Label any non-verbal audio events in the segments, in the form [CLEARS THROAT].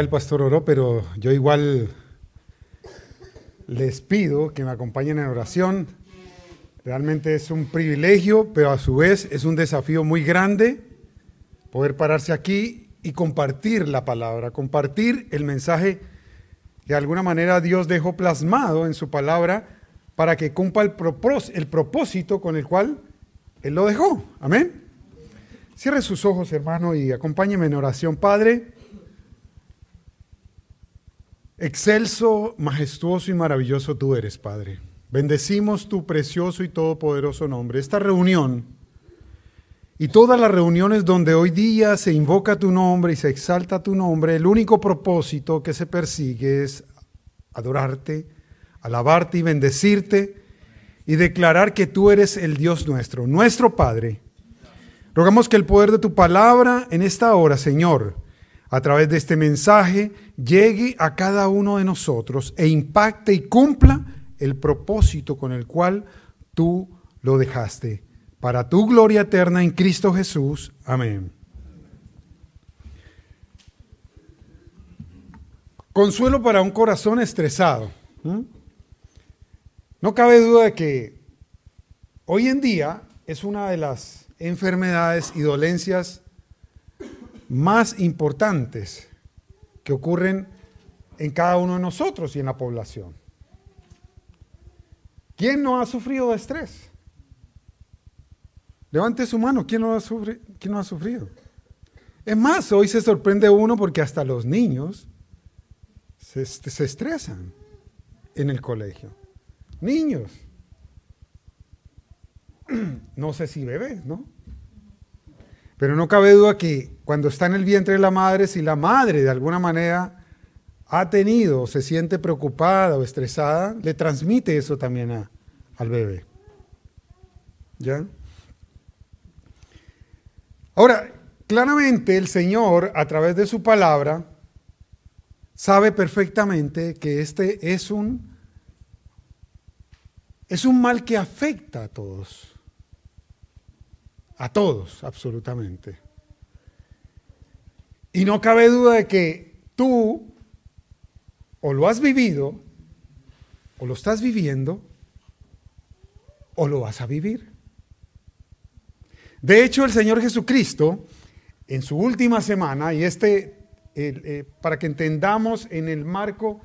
el pastor oró, pero yo igual les pido que me acompañen en oración. Realmente es un privilegio, pero a su vez es un desafío muy grande poder pararse aquí y compartir la palabra, compartir el mensaje de alguna manera Dios dejó plasmado en su palabra para que cumpla el, propósito con el cual Él lo dejó. Amén. Cierre sus ojos, hermano, y acompáñeme en oración. Padre, excelso, majestuoso y maravilloso tú eres, Padre. Bendecimos tu precioso y todopoderoso nombre. Esta reunión y todas las reuniones donde hoy día se invoca tu nombre y se exalta tu nombre, el único propósito que se persigue es adorarte, alabarte y bendecirte y declarar que tú eres el Dios nuestro, nuestro Padre Rogamos que el poder de tu palabra en esta hora, Señor, a través de este mensaje, llegue a cada uno de nosotros e impacte y cumpla el propósito con el cual tú lo dejaste. Para tu gloria eterna en Cristo Jesús. Amén. Consuelo para un corazón estresado. No cabe duda de que hoy en día es una de las enfermedades y dolencias más importantes que ocurren en cada uno de nosotros y en la población. ¿Quién no ha sufrido estrés? Levante su mano, ¿quién no ha, sufrido? ¿quién no ha sufrido? Es más, hoy se sorprende uno porque hasta los niños se, se estresan en el colegio. Niños. [CLEARS THROAT] no sé si bebés, ¿no? Pero no cabe duda que cuando está en el vientre de la madre, si la madre de alguna manera ha tenido o se siente preocupada o estresada, le transmite eso también al bebé. ¿Ya? Ahora, claramente el Señor, a través de su palabra, sabe perfectamente que este es un, es un mal que afecta a todos. A todos, absolutamente. Y no cabe duda de que tú o lo has vivido, o lo estás viviendo, o lo vas a vivir. De hecho, el Señor Jesucristo, en su última semana, y este, eh, para que entendamos en el marco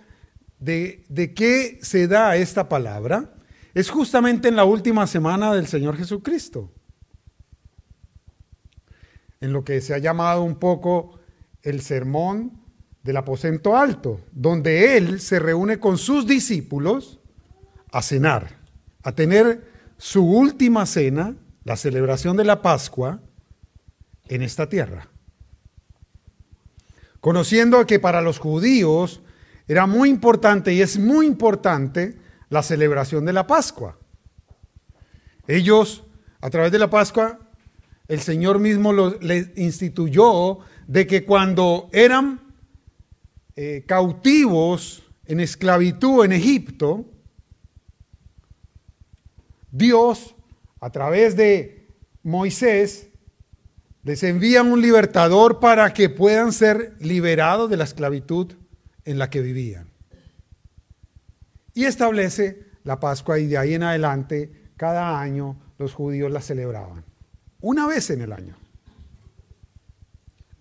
de, de qué se da esta palabra, es justamente en la última semana del Señor Jesucristo en lo que se ha llamado un poco el sermón del aposento alto, donde él se reúne con sus discípulos a cenar, a tener su última cena, la celebración de la Pascua, en esta tierra. Conociendo que para los judíos era muy importante y es muy importante la celebración de la Pascua. Ellos, a través de la Pascua, el Señor mismo les instituyó de que cuando eran eh, cautivos en esclavitud en Egipto, Dios, a través de Moisés, les envía un libertador para que puedan ser liberados de la esclavitud en la que vivían. Y establece la Pascua y de ahí en adelante, cada año los judíos la celebraban una vez en el año,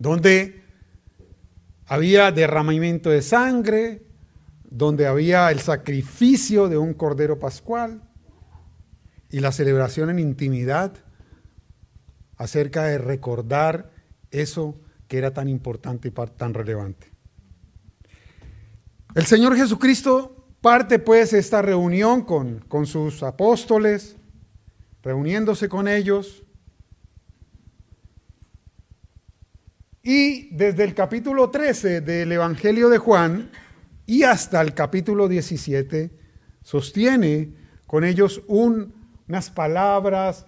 donde había derramamiento de sangre, donde había el sacrificio de un cordero pascual y la celebración en intimidad acerca de recordar eso que era tan importante y tan relevante. El Señor Jesucristo parte pues esta reunión con, con sus apóstoles, reuniéndose con ellos, Y desde el capítulo 13 del Evangelio de Juan y hasta el capítulo 17 sostiene con ellos unas palabras,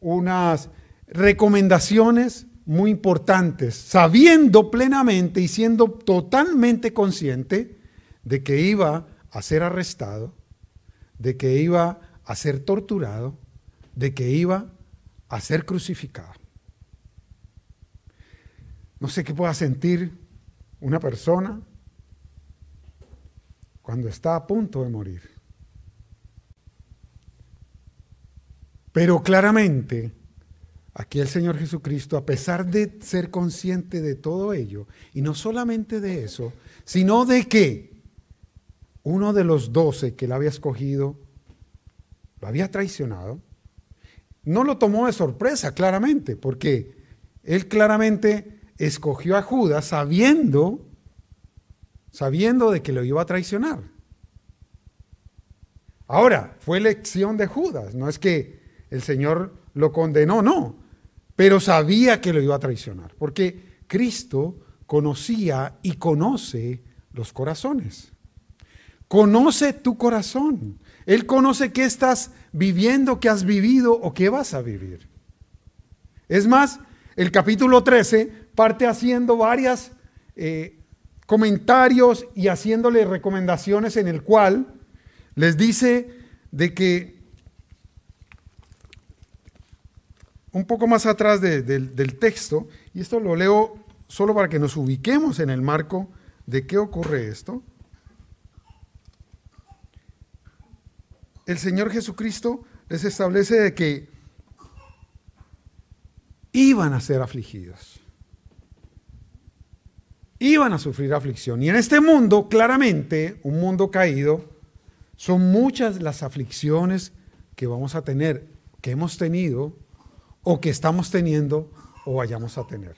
unas recomendaciones muy importantes, sabiendo plenamente y siendo totalmente consciente de que iba a ser arrestado, de que iba a ser torturado, de que iba a ser crucificado. No sé qué pueda sentir una persona cuando está a punto de morir. Pero claramente, aquí el Señor Jesucristo, a pesar de ser consciente de todo ello, y no solamente de eso, sino de que uno de los doce que él había escogido lo había traicionado, no lo tomó de sorpresa, claramente, porque él claramente escogió a Judas sabiendo, sabiendo de que lo iba a traicionar. Ahora, fue elección de Judas, no es que el Señor lo condenó, no, pero sabía que lo iba a traicionar, porque Cristo conocía y conoce los corazones. Conoce tu corazón. Él conoce qué estás viviendo, qué has vivido o qué vas a vivir. Es más, el capítulo 13 parte haciendo varios eh, comentarios y haciéndole recomendaciones en el cual les dice de que un poco más atrás del texto, y esto lo leo solo para que nos ubiquemos en el marco de qué ocurre esto. el Señor Jesucristo les establece de que iban a ser afligidos. Iban a sufrir aflicción. Y en este mundo, claramente, un mundo caído, son muchas las aflicciones que vamos a tener, que hemos tenido, o que estamos teniendo, o vayamos a tener.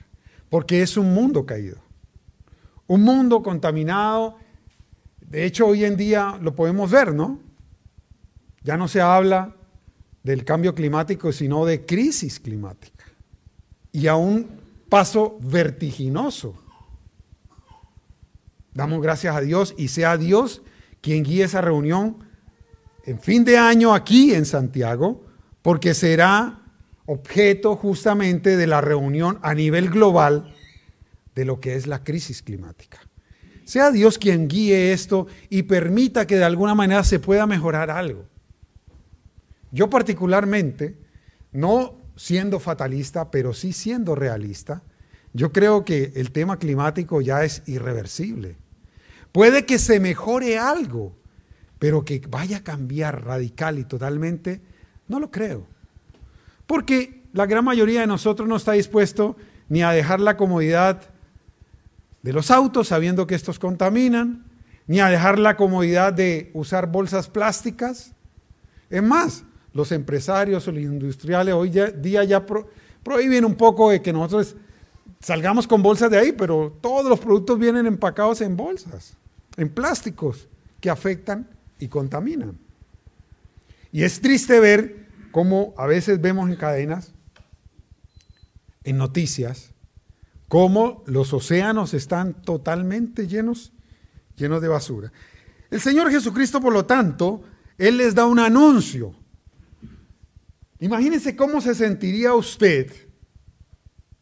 Porque es un mundo caído. Un mundo contaminado. De hecho, hoy en día lo podemos ver, ¿no? Ya no se habla del cambio climático, sino de crisis climática. Y a un paso vertiginoso. Damos gracias a Dios y sea Dios quien guíe esa reunión en fin de año aquí en Santiago, porque será objeto justamente de la reunión a nivel global de lo que es la crisis climática. Sea Dios quien guíe esto y permita que de alguna manera se pueda mejorar algo. Yo particularmente, no siendo fatalista, pero sí siendo realista, yo creo que el tema climático ya es irreversible. Puede que se mejore algo, pero que vaya a cambiar radical y totalmente, no lo creo. Porque la gran mayoría de nosotros no está dispuesto ni a dejar la comodidad de los autos sabiendo que estos contaminan, ni a dejar la comodidad de usar bolsas plásticas. Es más, los empresarios o los industriales hoy día ya prohíben un poco de que nosotros salgamos con bolsas de ahí, pero todos los productos vienen empacados en bolsas, en plásticos que afectan y contaminan. Y es triste ver cómo a veces vemos en cadenas, en noticias, cómo los océanos están totalmente llenos, llenos de basura. El Señor Jesucristo, por lo tanto, Él les da un anuncio Imagínense cómo se sentiría usted,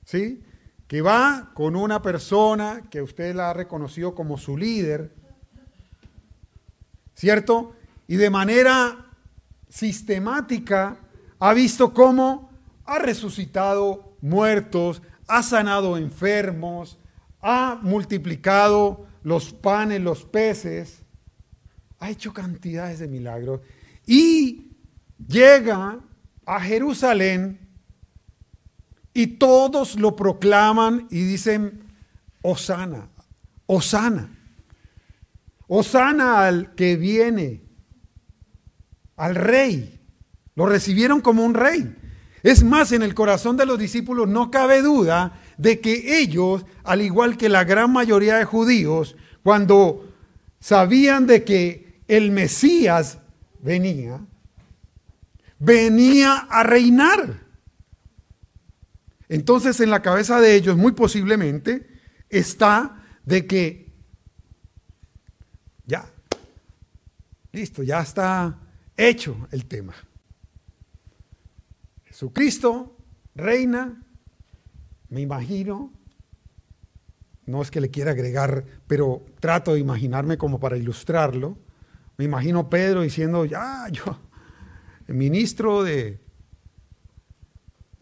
¿sí? Que va con una persona que usted la ha reconocido como su líder, ¿cierto? Y de manera sistemática ha visto cómo ha resucitado muertos, ha sanado enfermos, ha multiplicado los panes, los peces, ha hecho cantidades de milagros y llega a Jerusalén y todos lo proclaman y dicen, Osana, Osana, Osana al que viene, al rey. Lo recibieron como un rey. Es más, en el corazón de los discípulos no cabe duda de que ellos, al igual que la gran mayoría de judíos, cuando sabían de que el Mesías venía, venía a reinar. Entonces en la cabeza de ellos muy posiblemente está de que ya, listo, ya está hecho el tema. Jesucristo reina, me imagino, no es que le quiera agregar, pero trato de imaginarme como para ilustrarlo. Me imagino Pedro diciendo, ya, yo, ministro de,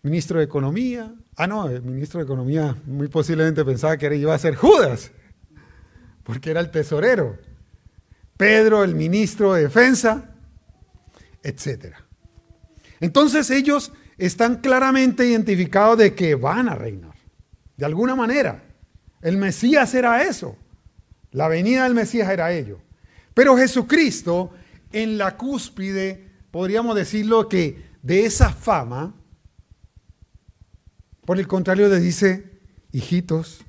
ministro de Economía. Ah, no, el ministro de Economía muy posiblemente pensaba que iba a ser Judas. porque era el tesorero. Pedro, el ministro de defensa, etc. Entonces ellos están claramente identificados de que van a reinar, de alguna manera. El Mesías era eso, la venida del Mesías era ello. Pero Jesucristo, en la cúspide, podríamos decirlo que de esa fama, por el contrario le dice, hijitos,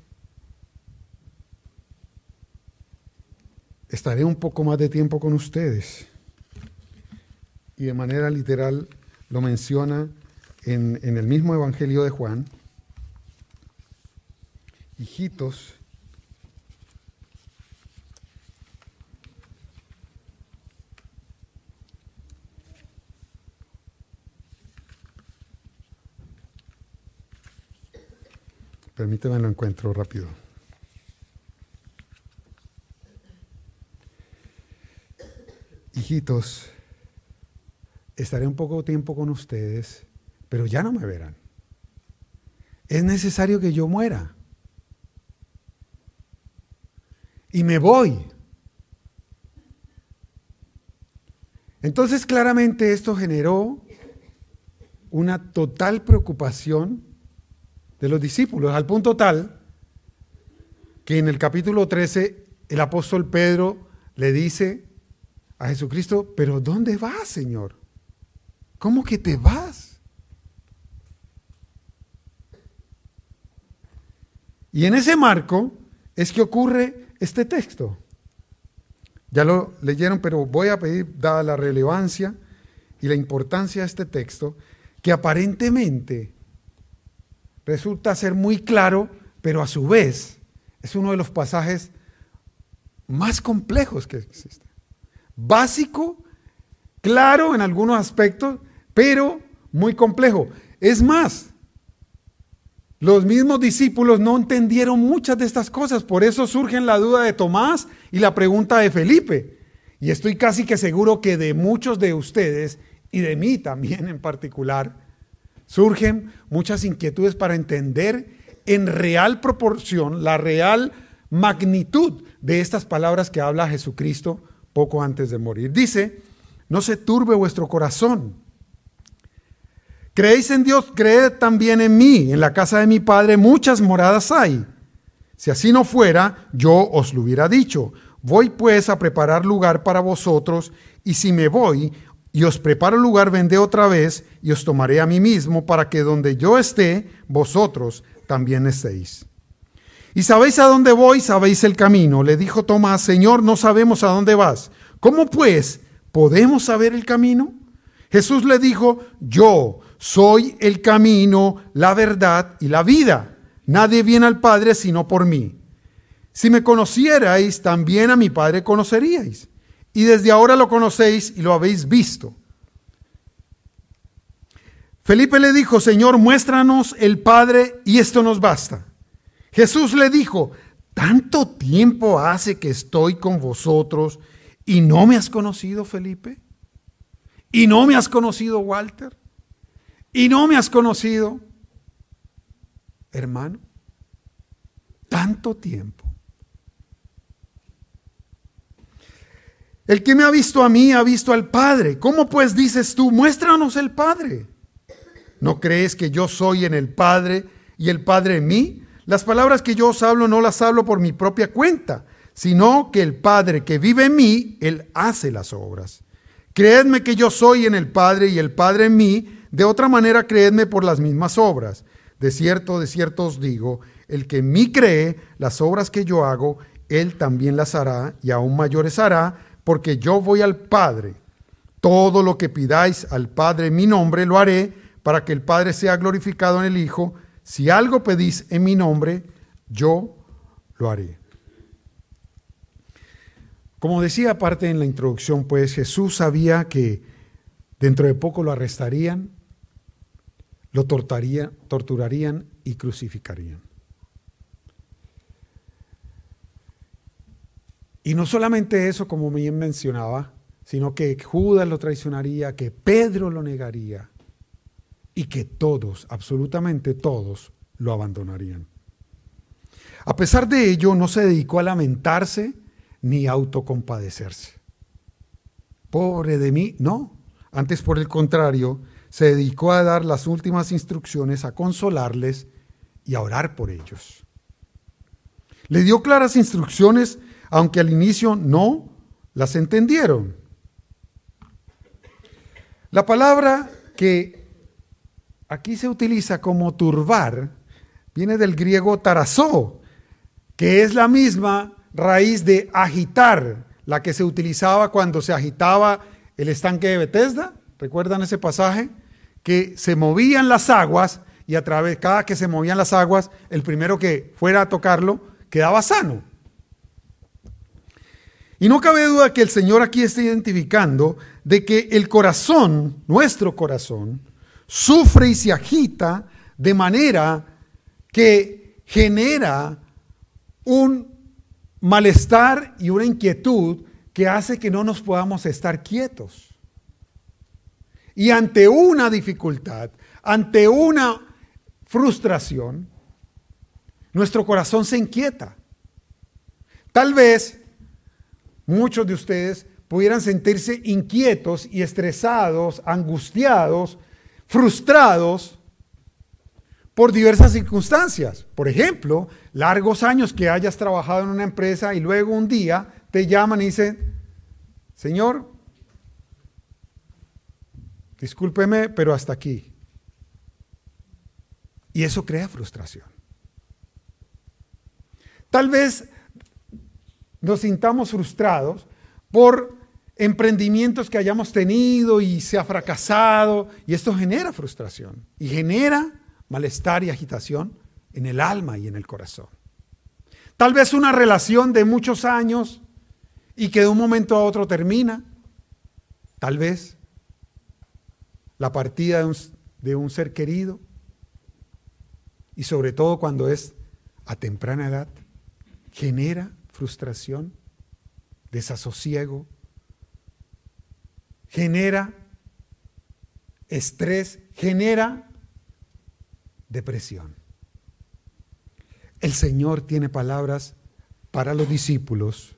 estaré un poco más de tiempo con ustedes. Y de manera literal lo menciona en, el mismo Evangelio de Juan. Hijitos, Permíteme lo encuentro rápido. Hijitos, estaré un poco tiempo con ustedes, pero ya no me verán. Es necesario que yo muera. Y me voy. Entonces claramente esto generó una total preocupación de los discípulos, al punto tal que en el capítulo 13 el apóstol Pedro le dice a Jesucristo, pero ¿dónde vas, Señor? ¿Cómo que te vas? Y en ese marco es que ocurre este texto. Ya lo leyeron, pero voy a pedir, dada la relevancia y la importancia de este texto, que aparentemente resulta ser muy claro, pero a su vez es uno de los pasajes más complejos que existen básico, claro en algunos aspectos, pero muy complejo. Es más, los mismos discípulos no entendieron muchas de estas cosas, por eso surge la duda de Tomás y la pregunta de Felipe. Y estoy casi que seguro que de muchos de ustedes, y de mí también en particular, surgen muchas inquietudes para entender en real proporción la real magnitud de estas palabras que habla Jesucristo poco antes de morir. Dice, no se turbe vuestro corazón. Creéis en Dios, creed también en mí. En la casa de mi Padre muchas moradas hay. Si así no fuera, yo os lo hubiera dicho. Voy pues a preparar lugar para vosotros, y si me voy y os preparo lugar, vendré otra vez y os tomaré a mí mismo, para que donde yo esté, vosotros también estéis. ¿Y sabéis a dónde voy? ¿Sabéis el camino? Le dijo Tomás, Señor, no sabemos a dónde vas. ¿Cómo pues podemos saber el camino? Jesús le dijo, yo soy el camino, la verdad y la vida. Nadie viene al Padre sino por mí. Si me conocierais, también a mi Padre conoceríais. Y desde ahora lo conocéis y lo habéis visto. Felipe le dijo, Señor, muéstranos el Padre y esto nos basta. Jesús le dijo, ¿tanto tiempo hace que estoy con vosotros y no me has conocido, Felipe? ¿Y no me has conocido, Walter? ¿Y no me has conocido, hermano? Tanto tiempo. El que me ha visto a mí ha visto al Padre. ¿Cómo pues dices tú, muéstranos el Padre? ¿No crees que yo soy en el Padre y el Padre en mí? Las palabras que yo os hablo no las hablo por mi propia cuenta, sino que el Padre que vive en mí, Él hace las obras. Creedme que yo soy en el Padre y el Padre en mí, de otra manera creedme por las mismas obras. De cierto, de cierto os digo, el que en mí cree, las obras que yo hago, Él también las hará y aún mayores hará, porque yo voy al Padre. Todo lo que pidáis al Padre en mi nombre lo haré, para que el Padre sea glorificado en el Hijo. Si algo pedís en mi nombre, yo lo haré. Como decía aparte en la introducción, pues Jesús sabía que dentro de poco lo arrestarían, lo torturarían y crucificarían. Y no solamente eso, como bien mencionaba, sino que Judas lo traicionaría, que Pedro lo negaría, y que todos, absolutamente todos, lo abandonarían. A pesar de ello, no se dedicó a lamentarse ni a autocompadecerse. Pobre de mí, no. Antes, por el contrario, se dedicó a dar las últimas instrucciones, a consolarles y a orar por ellos. Le dio claras instrucciones, aunque al inicio no las entendieron. La palabra que aquí se utiliza como turbar viene del griego tarazó, que es la misma raíz de agitar, la que se utilizaba cuando se agitaba el estanque de Bethesda. ¿Recuerdan ese pasaje? Que se movían las aguas y a través, cada que se movían las aguas, el primero que fuera a tocarlo quedaba sano. Y no cabe duda que el Señor aquí está identificando de que el corazón, nuestro corazón, sufre y se agita de manera que genera un malestar y una inquietud que hace que no nos podamos estar quietos. Y ante una dificultad, ante una frustración, nuestro corazón se inquieta. Tal vez muchos de ustedes pudieran sentirse inquietos y estresados, angustiados, frustrados por diversas circunstancias. Por ejemplo, largos años que hayas trabajado en una empresa y luego un día te llaman y dicen, Señor, discúlpeme, pero hasta aquí. Y eso crea frustración. Tal vez nos sintamos frustrados por emprendimientos que hayamos tenido y se ha fracasado y esto genera frustración y genera malestar y agitación en el alma y en el corazón. Tal vez una relación de muchos años y que de un momento a otro termina. Tal vez la partida de un, ser querido y sobre todo cuando es a temprana edad genera frustración, desasosiego, genera estrés, genera depresión. El Señor tiene palabras para los discípulos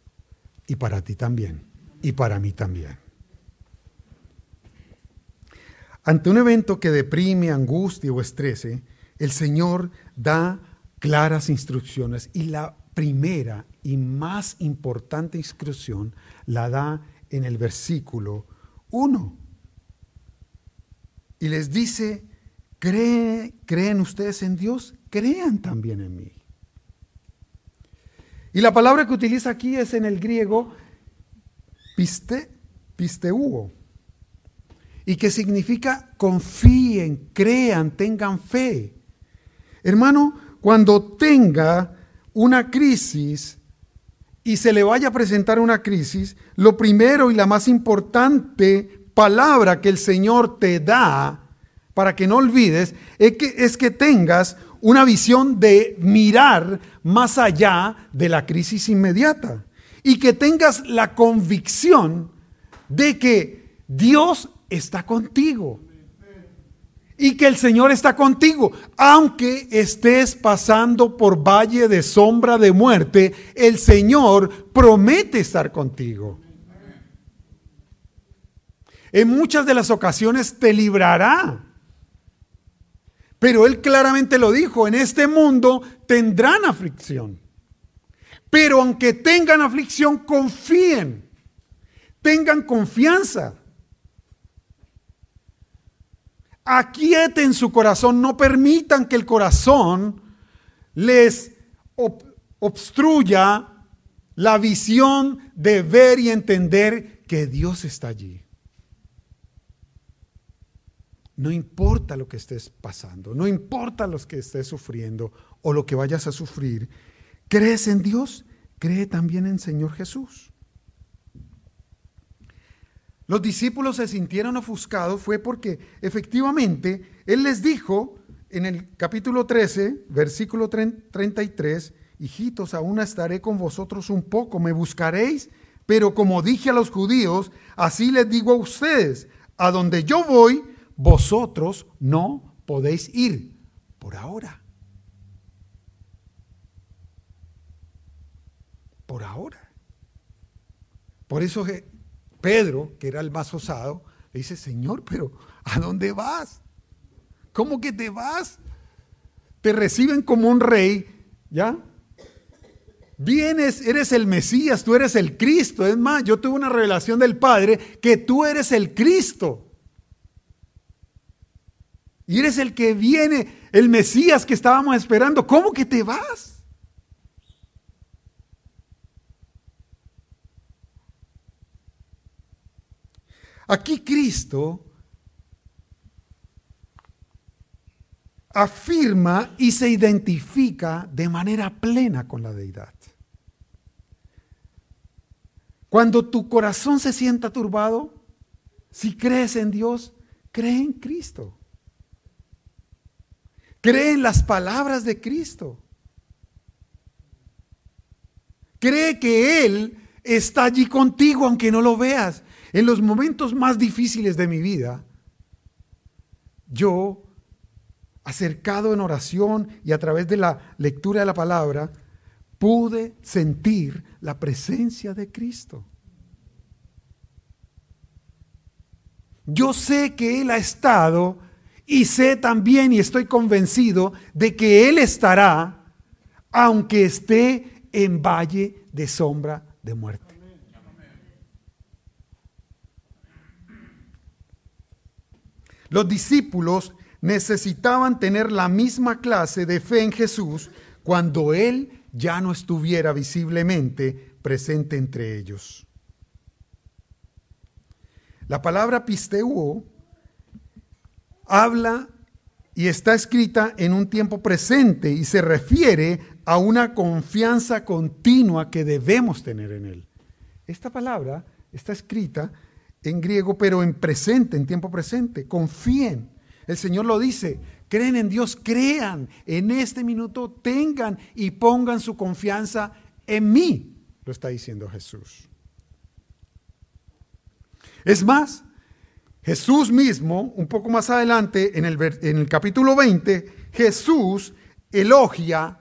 y para ti también, y para mí también. Ante un evento que deprime, angustia o estrese, el Señor da claras instrucciones y la primera y más importante instrucción la da en el versículo 1. Y les dice, ¿creen ustedes en Dios? Crean también en mí. Y la palabra que utiliza aquí es en el griego piste, pisteuo, y que significa confíen, crean, tengan fe. Hermano, cuando tenga una crisis y se le vaya a presentar una crisis, lo primero y la más importante palabra que el Señor te da para que no olvides es que, es que tengas una visión de mirar más allá de la crisis inmediata y que tengas la convicción de que Dios está contigo y que el Señor está contigo. Aunque estés pasando por valle de sombra de muerte, el Señor promete estar contigo. En muchas de las ocasiones te librará. Pero Él claramente lo dijo, en este mundo tendrán aflicción. Pero aunque tengan aflicción, confíen, tengan confianza aquieten su corazón, no permitan que el corazón les obstruya la visión de ver y entender que Dios está allí. No importa lo que estés pasando, no importa lo que estés sufriendo o lo que vayas a sufrir, ¿crees en Dios? Cree también en Señor Jesús. Los discípulos se sintieron ofuscados fue porque efectivamente Él les dijo en el capítulo 13, versículo 33, hijitos, aún estaré con vosotros un poco, me buscaréis, pero como dije a los judíos, así les digo a ustedes, a donde yo voy, vosotros no podéis ir por ahora. por ahora. Por eso Pedro, que era el más osado, le dice, Señor, pero ¿a dónde vas? ¿Cómo que te vas? Te reciben como un rey, ¿ya? Vienes, eres el Mesías, tú eres el Cristo. Es más, yo tuve una revelación del Padre que tú eres el Cristo. Y eres el que viene, el Mesías que estábamos esperando. ¿Cómo que te vas? Aquí Cristo afirma y se identifica de manera plena con la deidad. Cuando tu corazón se sienta turbado, si crees en Dios, cree en Cristo. Cree en las palabras de Cristo. Cree que Él está allí contigo aunque no lo veas. En los momentos más difíciles de mi vida, yo, acercado en oración y a través de la lectura de la palabra, pude sentir la presencia de Cristo. Yo sé que Él ha estado y sé también y estoy convencido de que Él estará aunque esté en valle de sombra de muerte. Los discípulos necesitaban tener la misma clase de fe en Jesús cuando Él ya no estuviera visiblemente presente entre ellos. La palabra pisteuo habla y está escrita en un tiempo presente y se refiere a una confianza continua que debemos tener en Él. Esta palabra está escrita en griego, pero en presente, en tiempo presente. Confíen. El Señor lo dice. Creen en Dios, crean. En este minuto tengan y pongan su confianza en mí. Lo está diciendo Jesús. Es más, Jesús mismo, un poco más adelante, en el, en el capítulo 20, Jesús elogia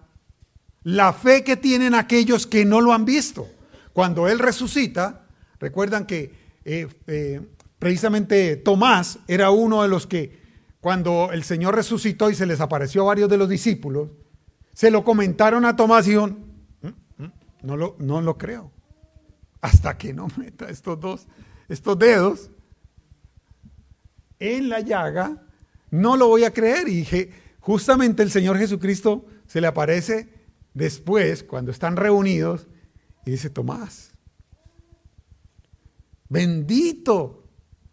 la fe que tienen aquellos que no lo han visto. Cuando Él resucita, recuerdan que eh, eh, precisamente Tomás era uno de los que, cuando el Señor resucitó y se les apareció a varios de los discípulos, se lo comentaron a Tomás y dijeron, mm, mm, no lo, no lo creo, hasta que no [LAUGHS] meta estos dos, estos dedos en la llaga, no lo voy a creer. Y dije, justamente el Señor Jesucristo se le aparece después, cuando están reunidos, y dice, Tomás, bendito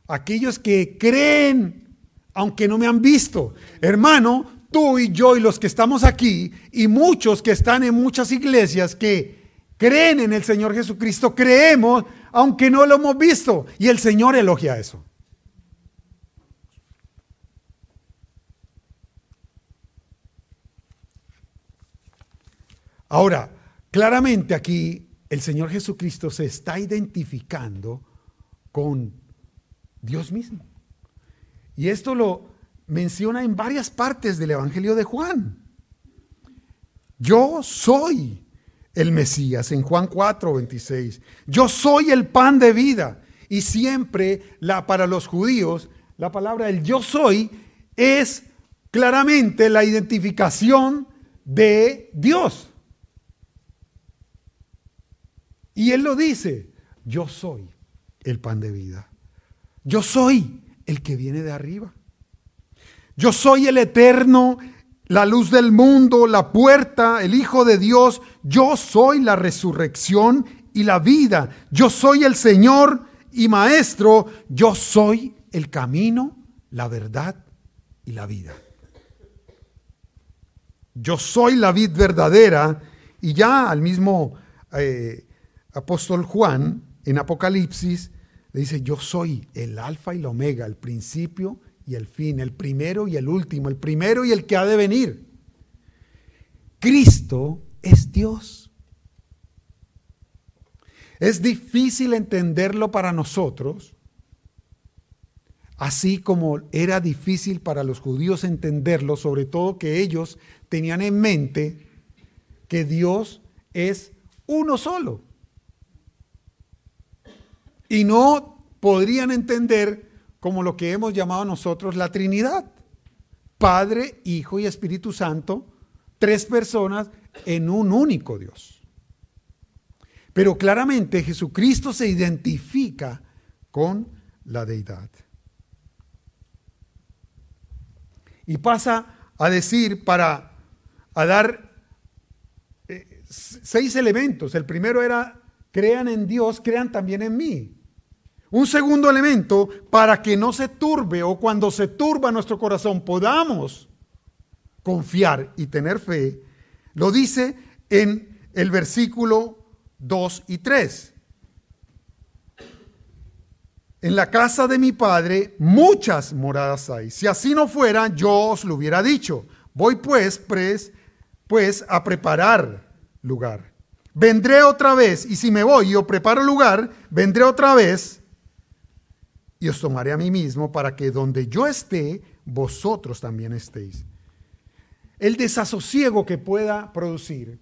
aquellos que creen, aunque no me han visto. Hermano, tú y yo y los que estamos aquí, y muchos que están en muchas iglesias que creen en el Señor Jesucristo, creemos, aunque no lo hemos visto. Y el Señor elogia eso. Ahora, claramente aquí el Señor Jesucristo se está identificando con Dios mismo. Y esto lo menciona en varias partes del Evangelio de Juan. Yo soy el Mesías en Juan 4, 26. Yo soy el pan de vida. Y siempre la, para los judíos la palabra el yo soy es claramente la identificación de Dios. Y Él lo dice, yo soy el pan de vida. Yo soy el que viene de arriba. Yo soy el eterno, la luz del mundo, la puerta, el Hijo de Dios. Yo soy la resurrección y la vida. Yo soy el Señor y Maestro. Yo soy el camino, la verdad y la vida. Yo soy la vid verdadera y ya al mismo eh, apóstol Juan, en Apocalipsis, le dice, yo soy el alfa y la omega, el principio y el fin, el primero y el último, el primero y el que ha de venir. Cristo es Dios. Es difícil entenderlo para nosotros, así como era difícil para los judíos entenderlo, sobre todo que ellos tenían en mente que Dios es uno solo Y no podrían entender como lo que hemos llamado nosotros la Trinidad. Padre, Hijo y Espíritu Santo, tres personas en un único Dios. Pero claramente Jesucristo se identifica con la deidad. Y pasa a decir para a dar eh, seis elementos. El primero era crean en Dios, crean también en mí. Un segundo elemento para que no se turbe o cuando se turba nuestro corazón podamos confiar y tener fe, lo dice en el versículo 2 y 3. En la casa de mi padre muchas moradas hay. Si así no fuera, yo os lo hubiera dicho. Voy pues, pues, a preparar lugar. Vendré otra vez, y si me voy y preparo lugar, vendré otra vez y os tomaré a mí mismo para que donde yo esté, vosotros también estéis. El desasosiego que pueda producir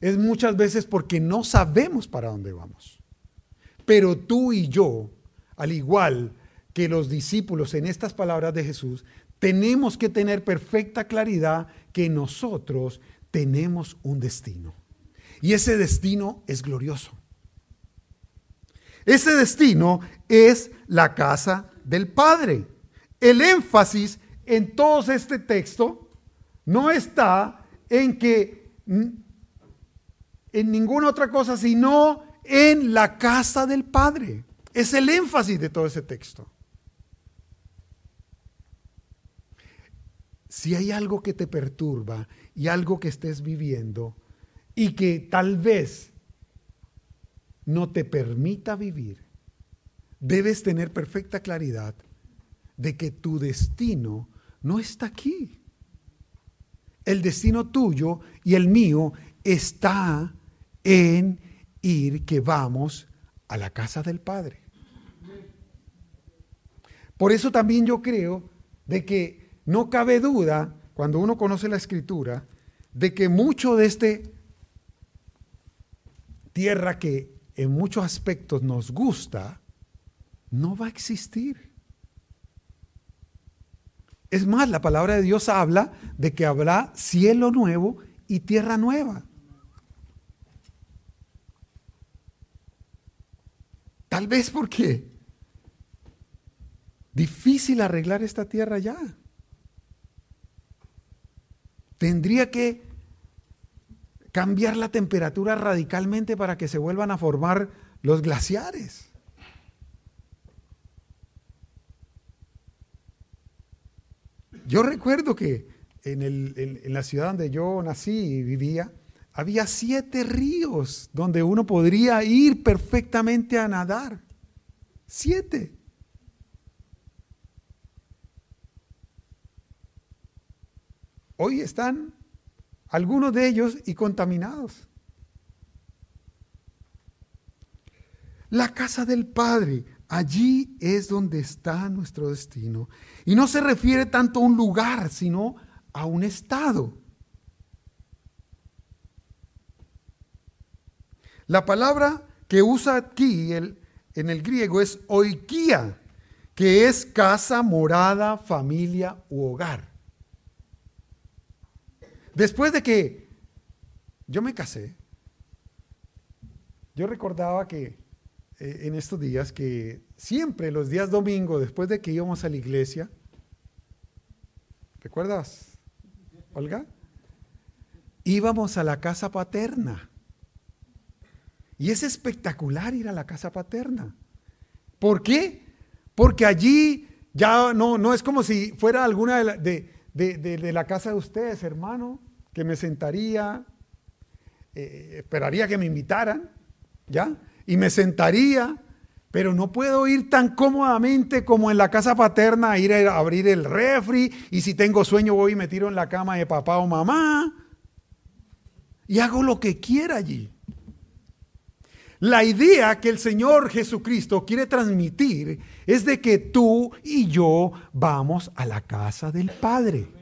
es muchas veces porque no sabemos para dónde vamos. Pero tú y yo, al igual que los discípulos en estas palabras de Jesús, tenemos que tener perfecta claridad que nosotros tenemos un destino. Y ese destino es glorioso. Ese destino es la casa del Padre. El énfasis en todo este texto no está en que en ninguna otra cosa, sino en la casa del Padre. Es el énfasis de todo ese texto. Si hay algo que te perturba y algo que estés viviendo y que tal vez no te permita vivir, debes tener perfecta claridad de que tu destino no está aquí. El destino tuyo y el mío está en ir que vamos a la casa del Padre. Por eso también yo creo de que no cabe duda, cuando uno conoce la escritura, de que mucho de este tierra que en muchos aspectos nos gusta, no va a existir. Es más, la palabra de Dios habla de que habrá cielo nuevo y tierra nueva. Tal vez porque difícil arreglar esta tierra ya. Tendría que cambiar la temperatura radicalmente para que se vuelvan a formar los glaciares. Yo recuerdo que en, la ciudad donde yo nací y vivía, había siete ríos donde uno podría ir perfectamente a nadar. Siete. Hoy están algunos de ellos y contaminados. La casa del Padre, allí es donde está nuestro destino. Y no se refiere tanto a un lugar, sino a un estado. La palabra que usa aquí en el griego es oikia, que es casa, morada, familia u hogar. Después de que yo me casé, yo recordaba que eh, en estos días que siempre los días domingo, después de que íbamos a la iglesia, ¿recuerdas, Olga? Íbamos a la casa paterna. Y es espectacular ir a la casa paterna. ¿Por qué? Porque allí ya no, no es como si fuera alguna de, de la casa de ustedes, hermano que me sentaría, eh, esperaría que me invitaran, ¿ya? Y me sentaría, pero no puedo ir tan cómodamente como en la casa paterna a ir a abrir el refri y si tengo sueño voy y me tiro en la cama de papá o mamá y hago lo que quiera allí. La idea que el Señor Jesucristo quiere transmitir es de que tú y yo vamos a la casa del Padre.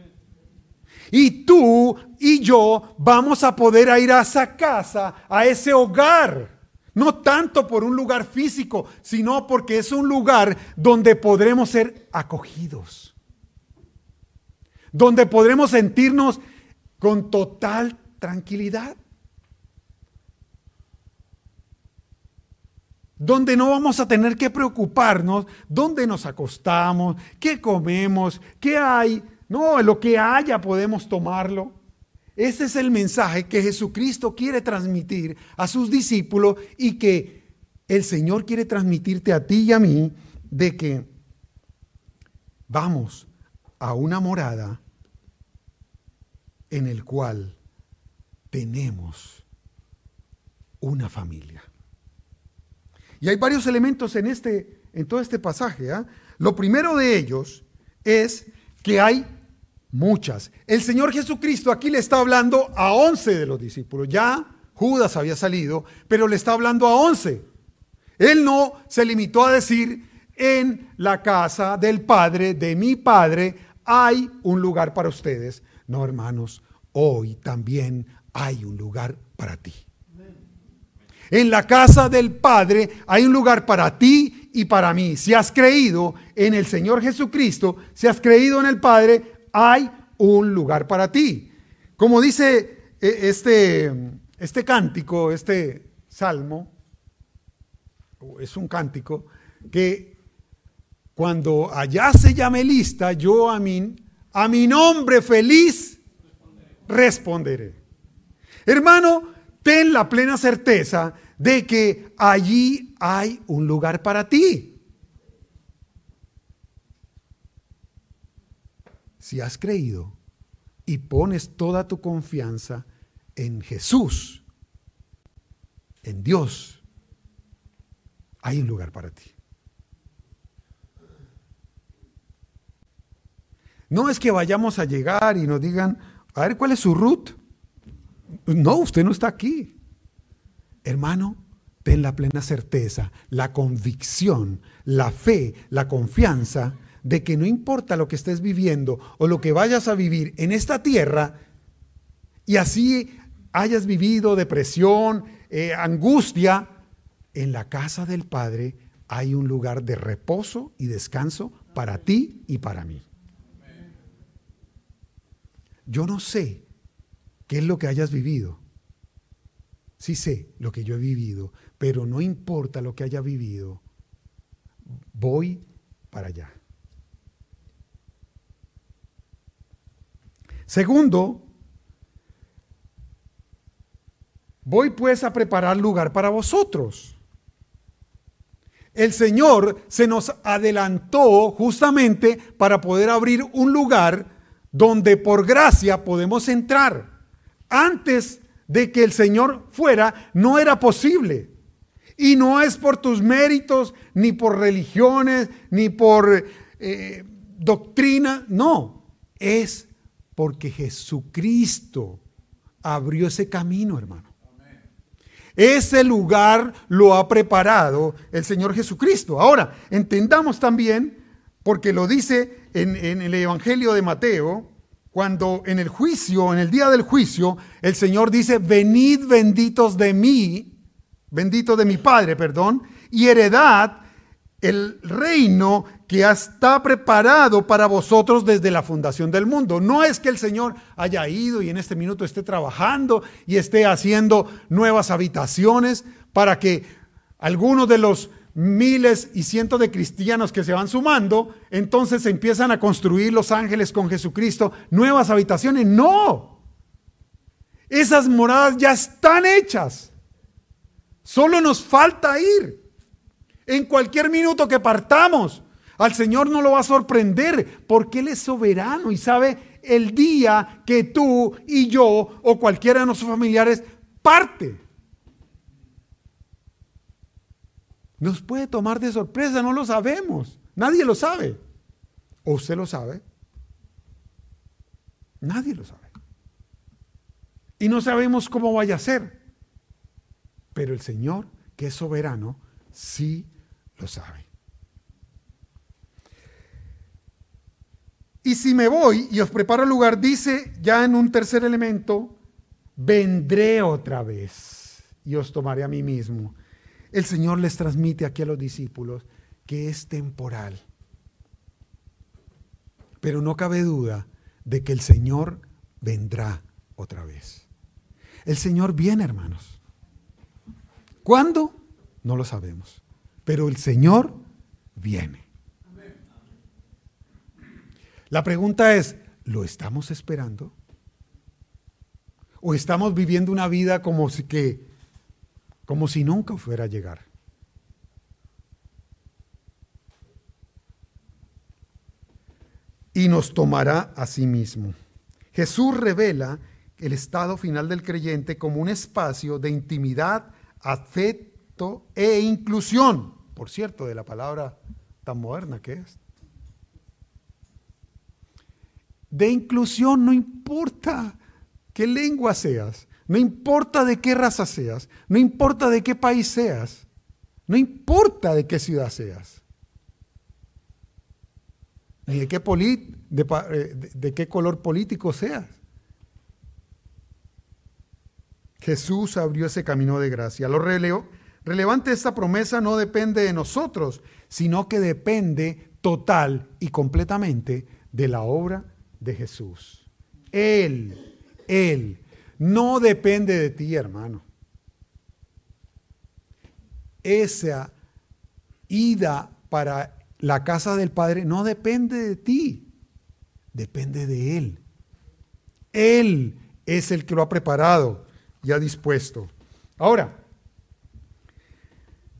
Y tú y yo vamos a poder ir a esa casa, a ese hogar, No tanto por un lugar físico, sino porque es un lugar donde podremos ser acogidos. Donde podremos sentirnos con total tranquilidad. Donde no vamos a tener que preocuparnos dónde nos acostamos, qué comemos, qué hay. No, lo que haya podemos tomarlo. Ese es el mensaje que Jesucristo quiere transmitir a sus discípulos y que el Señor quiere transmitirte a ti y a mí de que vamos a una morada en el cual tenemos una familia. Y hay varios elementos en, este, en todo este pasaje. ¿ah? Lo primero de ellos es que hay muchas. El Señor Jesucristo aquí le está hablando a once de los discípulos. Ya Judas había salido, pero le está hablando a once. Él no se limitó a decir, en la casa del Padre, de mi Padre, hay un lugar para ustedes. No, hermanos, hoy también hay un lugar para ti. En la casa del Padre hay un lugar para ti y para mí. Si has creído en el Señor Jesucristo, si has creído en el Padre, hay un lugar para ti. Como dice eh, este, este cántico, este salmo, es un cántico, que cuando allá se llame lista, yo a mi, a mi nombre feliz responderé. Hermano, ten la plena certeza de que allí hay un lugar para ti. Si has creído y pones toda tu confianza en Jesús, en Dios, hay un lugar para ti. No es que vayamos a llegar y nos digan, a ver cuál es su root. No, usted no está aquí. Hermano, ten la plena certeza, la convicción, la fe, la confianza de que no importa lo que estés viviendo o lo que vayas a vivir en esta tierra, y así hayas vivido depresión, eh, angustia, en la casa del Padre hay un lugar de reposo y descanso para ti y para mí. Yo no sé qué es lo que hayas vivido. Sí sé lo que yo he vivido, pero no importa lo que haya vivido, voy para allá. Segundo, voy pues a preparar lugar para vosotros. El Señor se nos adelantó justamente para poder abrir un lugar donde por gracia podemos entrar. Antes de que el Señor fuera, no era posible. Y no es por tus méritos, ni por religiones, ni por eh, doctrina, no, es porque Jesucristo abrió ese camino, hermano. Ese lugar lo ha preparado el Señor Jesucristo. Ahora, entendamos también, porque lo dice en, en, el Evangelio de Mateo, cuando en el juicio, en el día del juicio, el Señor dice, venid benditos de mí, bendito de mi Padre, perdón, y heredad el reino que está preparado para vosotros desde la fundación del mundo. No es que el Señor haya ido y en este minuto esté trabajando y esté haciendo nuevas habitaciones para que algunos de los miles y cientos de cristianos que se van sumando, entonces empiezan a construir los ángeles con Jesucristo, nuevas habitaciones. No, esas moradas ya están hechas. Solo nos falta ir. En cualquier minuto que partamos, al Señor no lo va a sorprender porque Él es soberano y sabe el día que tú y yo o cualquiera de nuestros familiares parte. Nos puede tomar de sorpresa, no lo sabemos. Nadie lo sabe. ¿O usted lo sabe? Nadie lo sabe. Y no sabemos cómo vaya a ser. Pero el Señor, que es soberano, sí lo sabe. Y si me voy y os preparo lugar, dice ya en un tercer elemento, vendré otra vez y os tomaré a mí mismo. el Señor les transmite aquí a los discípulos que es temporal. Pero no cabe duda de que el Señor vendrá otra vez. El Señor viene, hermanos. ¿Cuándo? No lo sabemos. Pero el Señor viene. La pregunta es, ¿lo estamos esperando? ¿O estamos viviendo una vida como si que como si nunca fuera a llegar? Y nos tomará a sí mismo. Jesús revela el estado final del creyente como un espacio de intimidad, afecto e inclusión. Por cierto, de la palabra tan moderna que es. De inclusión no importa qué lengua seas, no importa de qué raza seas, no importa de qué país seas, no importa de qué ciudad seas, ni de qué, eh, color político seas. Jesús abrió ese camino de gracia. Lo relevante de esta promesa no depende de nosotros, sino que depende total y completamente de la obra de Jesús. Él, Él, no depende de ti, hermano. Esa ida para la casa del Padre no depende de ti, depende de Él. Él es el que lo ha preparado ya dispuesto. Ahora,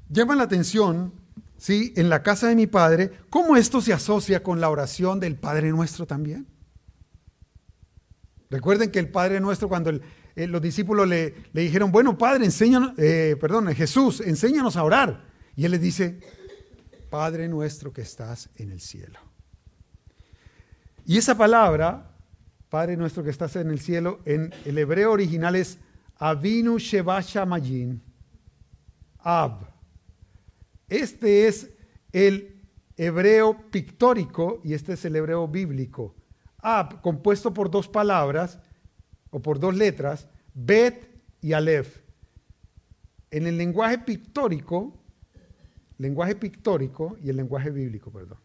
llama la atención, ¿sí? En la casa de mi padre, cómo esto se asocia con la oración del Padre Nuestro también. Recuerden que el Padre Nuestro, cuando los discípulos le, dijeron, bueno, Padre, enséñanos, eh, perdón, Jesús, enséñanos a orar. Y él les dice, Padre Nuestro que estás en el cielo. Y esa palabra, Padre Nuestro que estás en el cielo, en el hebreo original es Avinu Sheba Shamayin, Ab. Este es el hebreo pictórico y este es el hebreo bíblico. Compuesto por dos palabras o por dos letras, Bet y Aleph. En el lenguaje pictórico, lenguaje pictórico y el lenguaje bíblico, perdón.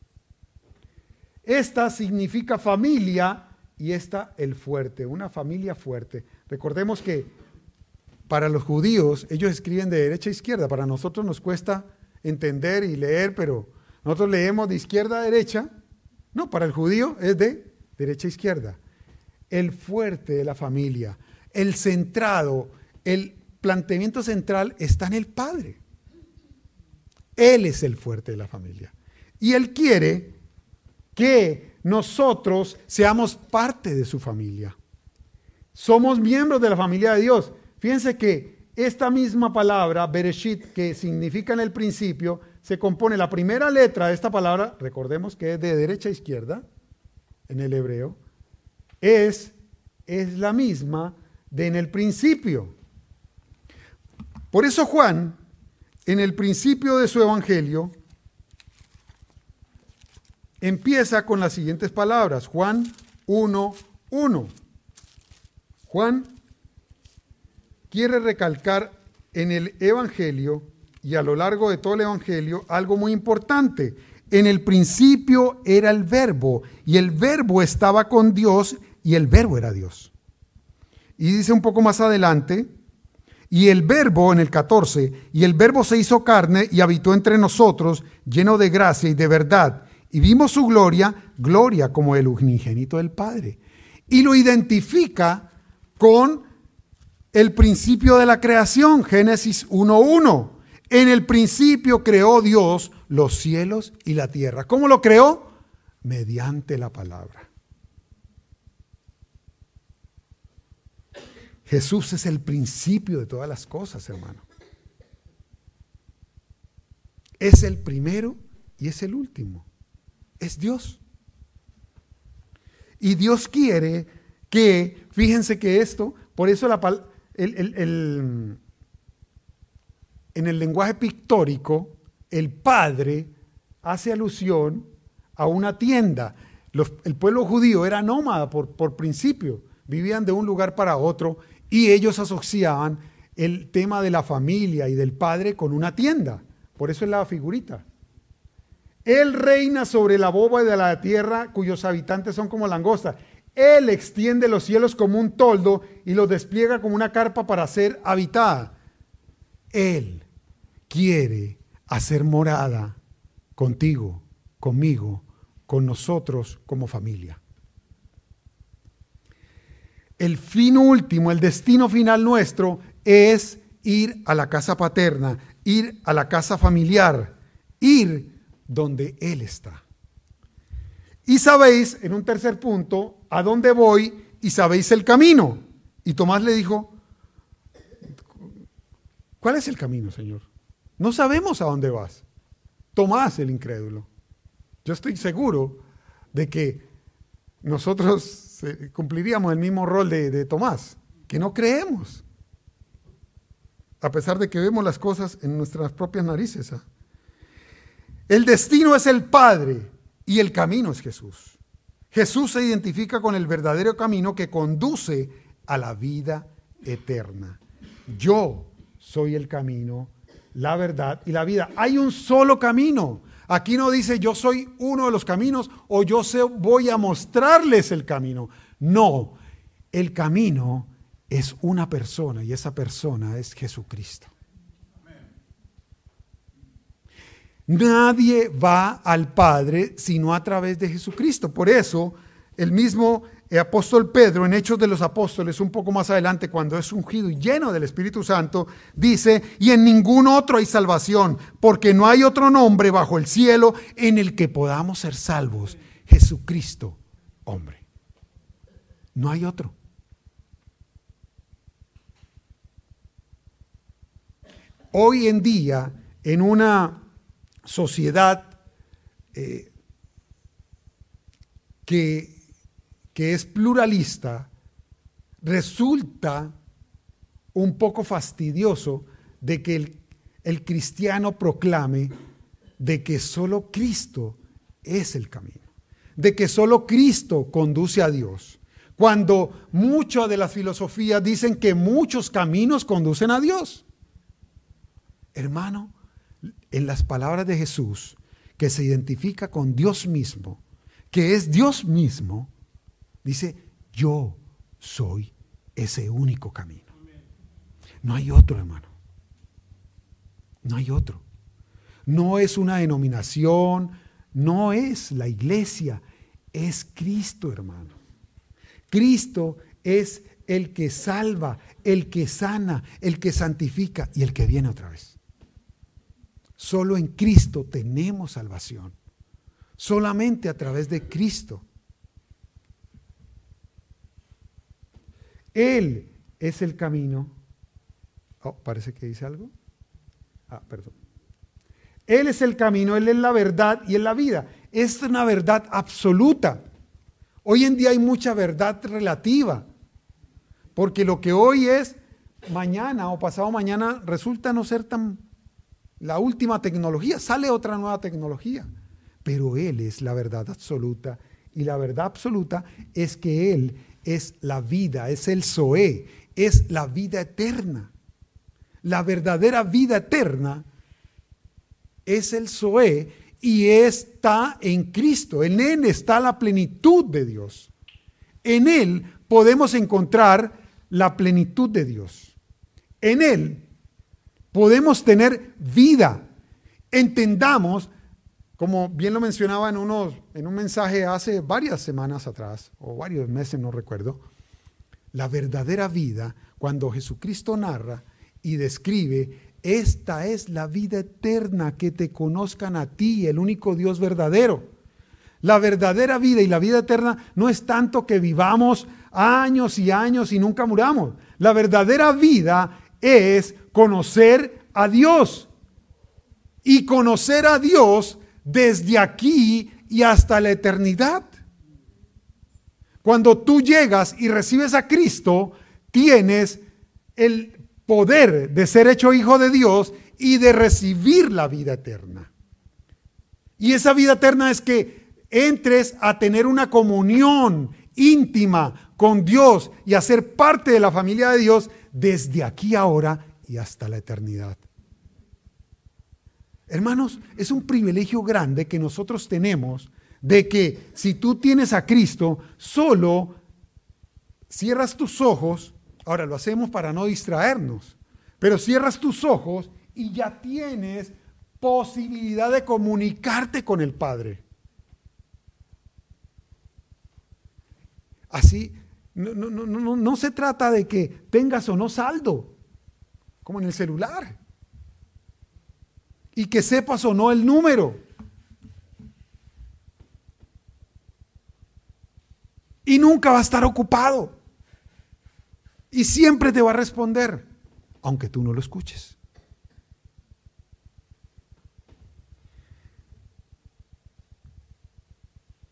Esta significa familia y esta el fuerte, una familia fuerte. Recordemos que para los judíos, ellos escriben de derecha a izquierda. Para nosotros nos cuesta entender y leer, pero nosotros leemos de izquierda a derecha. No, para el judío es de derecha a izquierda. El fuerte de la familia, el centrado, el planteamiento central está en el Padre. Él es el fuerte de la familia. Y Él quiere que nosotros seamos parte de su familia. Somos miembros de la familia de Dios. Fíjense que esta misma palabra, Bereshit, que significa en el principio, se compone la primera letra de esta palabra, recordemos que es de derecha a izquierda en el hebreo, es, es la misma de en el principio. Por eso Juan, en el principio de su evangelio, empieza con las siguientes palabras. Juan 1, 1. Juan quiere recalcar en el Evangelio y a lo largo de todo el Evangelio algo muy importante. En el principio era el verbo y el verbo estaba con Dios y el verbo era Dios. Y dice un poco más adelante, y el verbo en el 14, y el verbo se hizo carne y habitó entre nosotros, lleno de gracia y de verdad. Y vimos su gloria, gloria como el unigénito del Padre. Y lo identifica con el principio de la creación, Génesis 1.1. En el principio creó Dios los cielos y la tierra. ¿Cómo lo creó? Mediante la palabra. Jesús es el principio de todas las cosas, hermano. Es el primero y es el último. Es Dios. Y Dios quiere que, fíjense que esto, por eso la, en el lenguaje pictórico, el padre hace alusión a una tienda. el pueblo judío era nómada por, por principio, vivían de un lugar para otro y ellos asociaban el tema de la familia y del padre con una tienda. Por eso es la figurita. Él reina sobre la boba de la tierra cuyos habitantes son como langostas. Él extiende los cielos como un toldo y los despliega como una carpa para ser habitada. Él quiere hacer morada contigo, conmigo, con nosotros como familia. El fin último, el destino final nuestro es ir a la casa paterna, ir a la casa familiar, ir donde Él está. Y sabéis, en un tercer punto, a dónde voy y sabéis el camino. Y Tomás le dijo, ¿cuál es el camino, Señor? No sabemos a dónde vas. Tomás el incrédulo. Yo estoy seguro de que nosotros eh, cumpliríamos el mismo rol de, Tomás, que no creemos, a pesar de que vemos las cosas en nuestras propias narices. ¿ah? El destino es el Padre y el camino es Jesús. Jesús se identifica con el verdadero camino que conduce a la vida eterna. Yo soy el camino, la verdad y la vida. Hay un solo camino. Aquí no dice yo soy uno de los caminos o yo voy a mostrarles el camino. No, el camino es una persona y esa persona es Jesucristo. Nadie va al Padre sino a través de Jesucristo. Por eso el mismo el apóstol Pedro, en Hechos de los Apóstoles, un poco más adelante, cuando es ungido y lleno del Espíritu Santo, dice, y en ningún otro hay salvación, porque no hay otro nombre bajo el cielo en el que podamos ser salvos. Jesucristo, hombre. No hay otro. Hoy en día, en una sociedad eh, que que es pluralista, resulta un poco fastidioso de que el, cristiano proclame de que solo Cristo es el camino, de que solo Cristo conduce a Dios, cuando muchas de las filosofías dicen que muchos caminos conducen a Dios. Hermano, en las palabras de Jesús, que se identifica con Dios mismo, que es Dios mismo, Dice, yo soy ese único camino. No hay otro, hermano. No hay otro. No es una denominación, no es la iglesia, es Cristo, hermano. Cristo es el que salva, el que sana, el que santifica y el que viene otra vez. Solo en Cristo tenemos salvación. Solamente a través de Cristo. Él es el camino. Oh, parece que dice algo. Ah, perdón. Él es el camino, Él es la verdad y es la vida. Es una verdad absoluta. Hoy en día hay mucha verdad relativa, porque lo que hoy es, mañana o pasado mañana resulta no ser tan la última tecnología, sale otra nueva tecnología, pero Él es la verdad absoluta y la verdad absoluta es que Él es la vida, es el Zoé, es la vida eterna. La verdadera vida eterna es el Zoé y está en Cristo. En Él está la plenitud de Dios. En Él podemos encontrar la plenitud de Dios. En Él podemos tener vida. Entendamos como bien lo mencionaba en, en un mensaje hace varias semanas atrás, o varios meses, no recuerdo, la verdadera vida, cuando Jesucristo narra y describe, esta es la vida eterna, que te conozcan a ti, el único Dios verdadero. La verdadera vida y la vida eterna no es tanto que vivamos años y años y nunca muramos. La verdadera vida es conocer a Dios. Y conocer a Dios desde aquí y hasta la eternidad. Cuando tú llegas y recibes a Cristo, tienes el poder de ser hecho hijo de Dios y de recibir la vida eterna. Y esa vida eterna es que entres a tener una comunión íntima con Dios y a ser parte de la familia de Dios desde aquí ahora y hasta la eternidad. Hermanos, es un privilegio grande que nosotros tenemos de que si tú tienes a Cristo, solo cierras tus ojos, ahora lo hacemos para no distraernos, pero cierras tus ojos y ya tienes posibilidad de comunicarte con el Padre. Así, no, no, no, no, se trata de que tengas o no saldo, como en el celular, y que sepas o no el número. Y nunca va a estar ocupado. Y siempre te va a responder, aunque tú no lo escuches.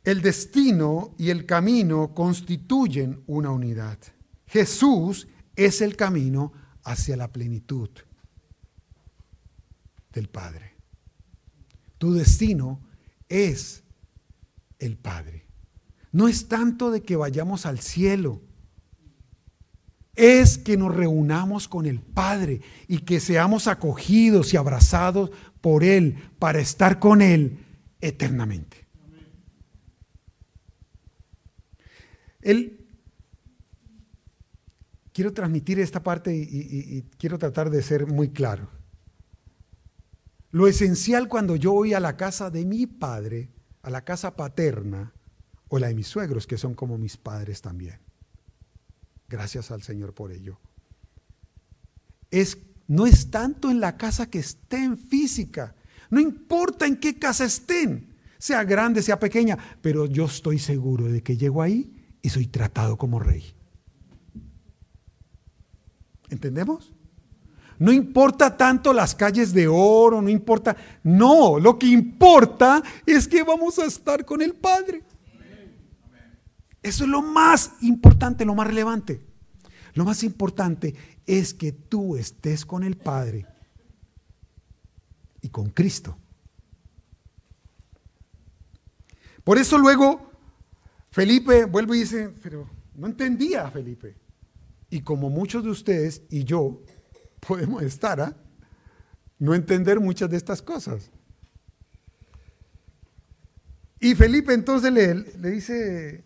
El destino y el camino constituyen una unidad. Jesús es el camino hacia la plenitud del Padre. Tu destino es el Padre. No es tanto de que vayamos al cielo, es que nos reunamos con el Padre y que seamos acogidos y abrazados por Él para estar con Él eternamente. Él, quiero transmitir esta parte y, quiero tratar de ser muy claro. Lo esencial cuando yo voy a la casa de mi padre, a la casa paterna, o la de mis suegros, que son como mis padres también. Gracias al Señor por ello. Es, no es tanto en la casa que estén física, no importa en qué casa estén, sea grande, sea pequeña, pero yo estoy seguro de que llego ahí y soy tratado como rey. ¿Entendemos? No importa tanto las calles de oro, no importa. No, lo que importa es que vamos a estar con el Padre. Eso es lo más importante, lo más relevante. Lo más importante es que tú estés con el Padre y con Cristo. Por eso luego Felipe vuelve y dice, pero no entendía Felipe. Y como muchos de ustedes y yo podemos estar, ¿ah? no entender muchas de estas cosas. Y Felipe entonces le, le dice,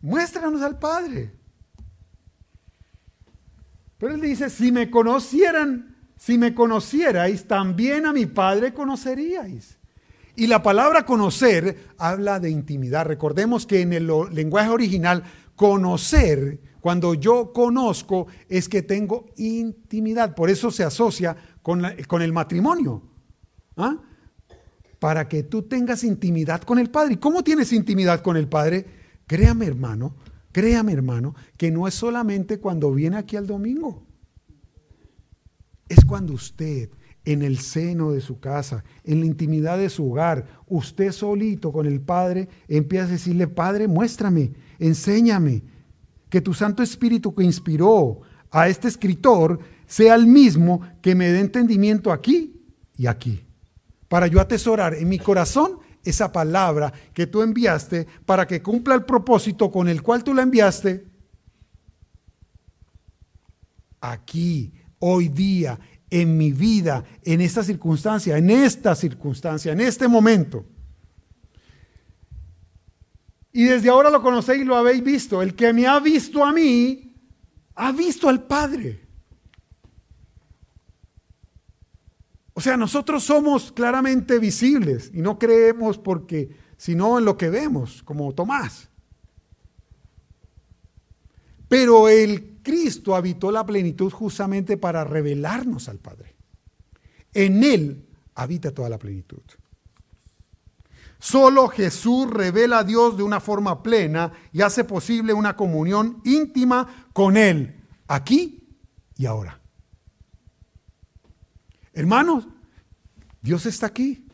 muéstranos al Padre. Pero él dice, si me conocieran, si me conocierais, también a mi Padre conoceríais. Y la palabra conocer habla de intimidad. Recordemos que en el lenguaje original, conocer, cuando yo conozco, es que tengo intimidad. Por eso se asocia con, con el matrimonio. ¿ah? Para que tú tengas intimidad con el Padre. ¿Y cómo tienes intimidad con el Padre? Créame, hermano, créame, hermano, que no es solamente cuando viene aquí al domingo. Es cuando usted en el seno de su casa, en la intimidad de su hogar, usted solito con el Padre, empieza a decirle, Padre, muéstrame, enséñame, que tu Santo Espíritu que inspiró a este escritor sea el mismo que me dé entendimiento aquí y aquí, para yo atesorar en mi corazón esa palabra que tú enviaste para que cumpla el propósito con el cual tú la enviaste aquí, hoy día, en mi vida, en esta circunstancia, en esta circunstancia, en este momento. Y desde ahora lo conocéis y lo habéis visto. El que me ha visto a mí, ha visto al Padre. O sea, nosotros somos claramente visibles y no creemos porque, sino en lo que vemos, como Tomás. Pero el Cristo habitó la plenitud justamente para revelarnos al Padre. En Él habita toda la plenitud. Solo Jesús revela a Dios de una forma plena y hace posible una comunión íntima con Él, aquí y ahora. Hermanos, Dios está aquí.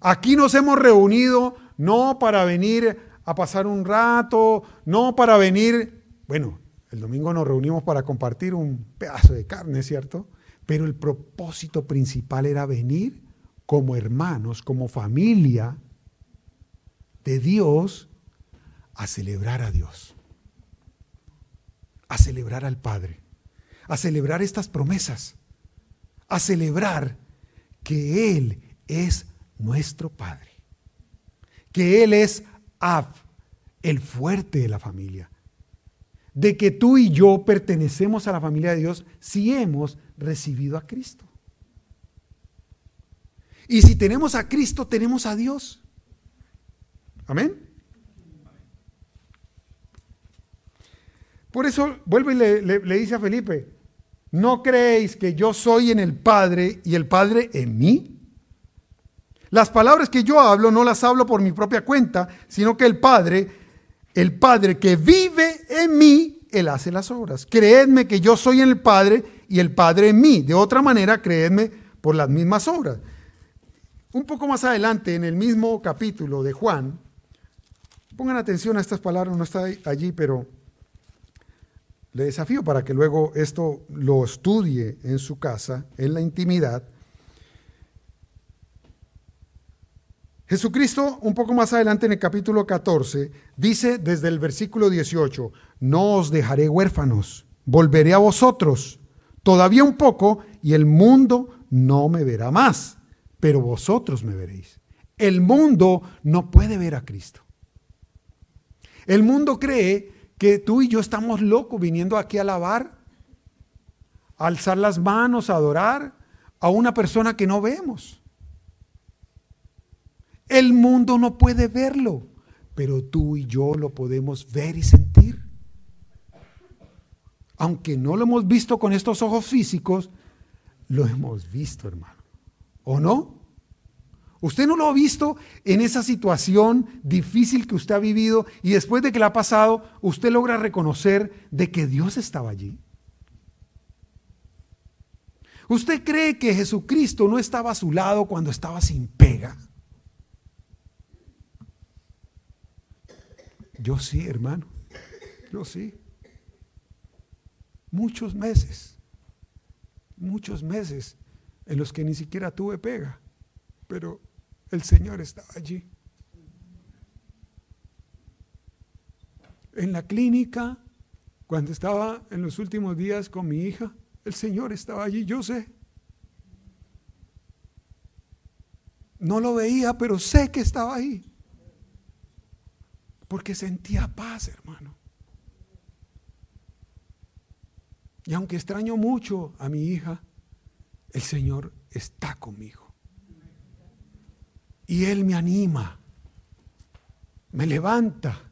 Aquí nos hemos reunido no para venir a pasar un rato, no para venir bueno, el domingo nos reunimos para compartir un pedazo de carne, ¿cierto? Pero el propósito principal era venir como hermanos, como familia de Dios, a celebrar a Dios. a celebrar al Padre, a celebrar estas promesas, a celebrar que Él es nuestro Padre, que Él es Ab, el fuerte de la familia, de que tú y yo pertenecemos a la familia de Dios si hemos recibido a Cristo. Y si tenemos a Cristo, tenemos a Dios. Amén. Por eso vuelve y le, dice a Felipe, ¿no creéis que yo soy en el Padre y el Padre en mí? Las palabras que yo hablo no las hablo por mi propia cuenta, sino que el Padre, el Padre que vive en mí, Él hace las obras. Creedme que yo soy en el Padre y el Padre en mí. De otra manera, creedme por las mismas obras. Un poco más adelante, en el mismo capítulo de Juan, pongan atención a estas palabras, no está allí, pero le desafío para que luego esto lo estudie en su casa, en la intimidad. Jesucristo, un poco más adelante en el capítulo 14, dice desde el versículo 18, no os dejaré huérfanos, volveré a vosotros, todavía un poco, y el mundo no me verá más, pero vosotros me veréis. El mundo no puede ver a Cristo. El mundo cree que tú y yo estamos locos viniendo aquí a alabar, a alzar las manos, a adorar a una persona que no vemos. El mundo no puede verlo, pero tú y yo lo podemos ver y sentir. Aunque no lo hemos visto con estos ojos físicos, lo hemos visto, hermano. ¿O no? Usted no lo ha visto en esa situación difícil que usted ha vivido y después de que la ha pasado, usted logra reconocer de que Dios estaba allí. ¿Usted cree que Jesucristo no estaba a su lado cuando estaba sin pega? Yo sí, hermano. Yo sí. Muchos meses. Muchos meses en los que ni siquiera tuve pega. Pero el Señor estaba allí. En la clínica, cuando estaba en los últimos días con mi hija, el Señor estaba allí, yo sé. No lo veía, pero sé que estaba ahí. Porque sentía paz, hermano. Y aunque extraño mucho a mi hija, el Señor está conmigo. Y Él me anima, me levanta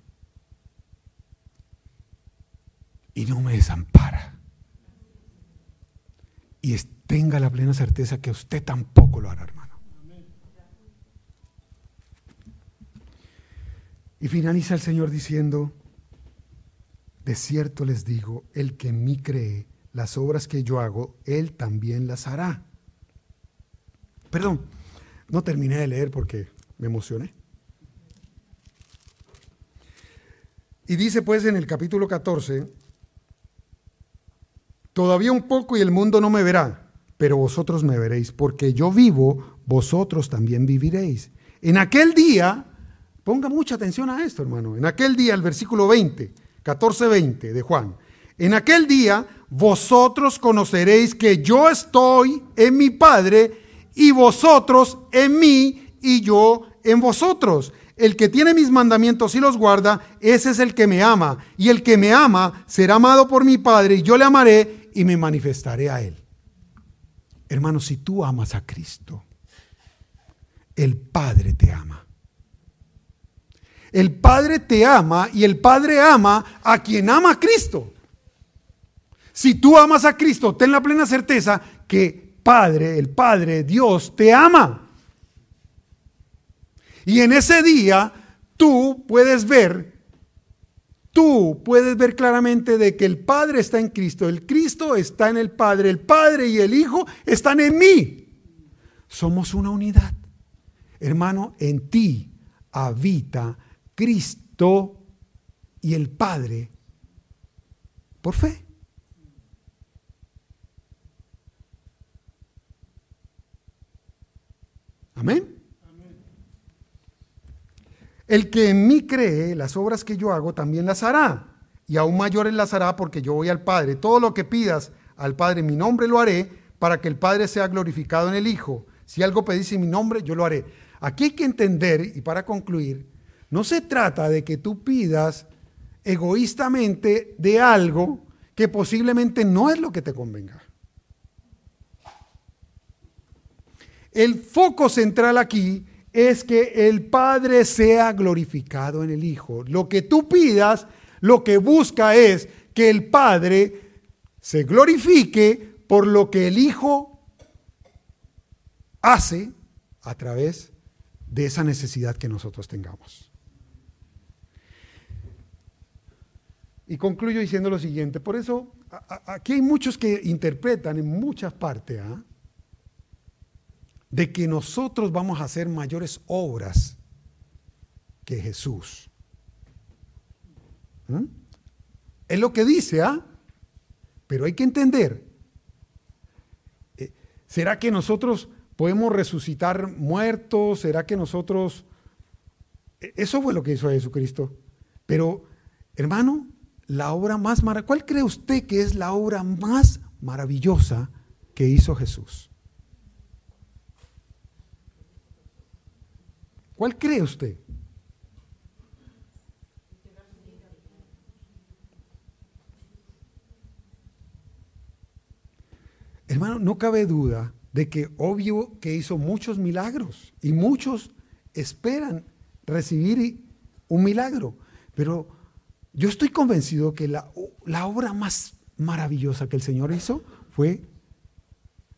y no me desampara. Y tenga la plena certeza que usted tampoco lo hará, hermano. Y finaliza el Señor diciendo, de cierto les digo, el que en mí cree, las obras que yo hago, Él también las hará. Perdón, no terminé de leer porque me emocioné. Y dice pues en el capítulo 14, todavía un poco y el mundo no me verá, pero vosotros me veréis, porque yo vivo, vosotros también viviréis. En aquel día, ponga mucha atención a esto, hermano, en aquel día, el versículo 20, 14, 20 de Juan, en aquel día vosotros conoceréis que yo estoy en mi Padre y vosotros en mí y yo en vosotros. El que tiene mis mandamientos y los guarda, ese es el que me ama. Y el que me ama será amado por mi Padre y yo le amaré y me manifestaré a él. Hermano, si tú amas a Cristo, el Padre te ama. El Padre te ama y el Padre ama a quien ama a Cristo. Si tú amas a Cristo, ten la plena certeza que Padre, el Padre, Dios, te ama. Y en ese día tú puedes ver, tú puedes ver claramente de que el Padre está en Cristo, el Cristo está en el Padre, el Padre y el Hijo están en mí. Somos una unidad. Hermano, en ti habita Cristo y el Padre por fe. Amén. El que en mí cree, las obras que yo hago también las hará. y aún mayores las hará porque yo voy al Padre. Todo lo que pidas al Padre en mi nombre lo haré para que el Padre sea glorificado en el Hijo. Si algo pedís en mi nombre, yo lo haré. Aquí hay que entender, y para concluir, no se trata de que tú pidas egoístamente de algo que posiblemente no es lo que te convenga. El foco central aquí es que el Padre sea glorificado en el Hijo. Lo que tú pidas, lo que busca es que el Padre se glorifique por lo que el Hijo hace a través de esa necesidad que nosotros tengamos. Y concluyo diciendo lo siguiente, por eso aquí hay muchos que interpretan en muchas partes ¿ah? De que nosotros vamos a hacer mayores obras que Jesús. ¿Mm? Es lo que dice, ¿ah? Pero hay que entender, eh, ¿será que nosotros podemos resucitar muertos? ¿Será que nosotros... E, eso fue lo que hizo Jesucristo. Pero, hermano, la obra más maravillosa, ¿cuál cree usted que es la obra más maravillosa que hizo Jesús? ¿Cuál cree usted? Hermano, no cabe duda de que obvio que hizo muchos milagros y muchos esperan recibir un milagro, pero yo estoy convencido que la, obra más maravillosa que el Señor hizo fue,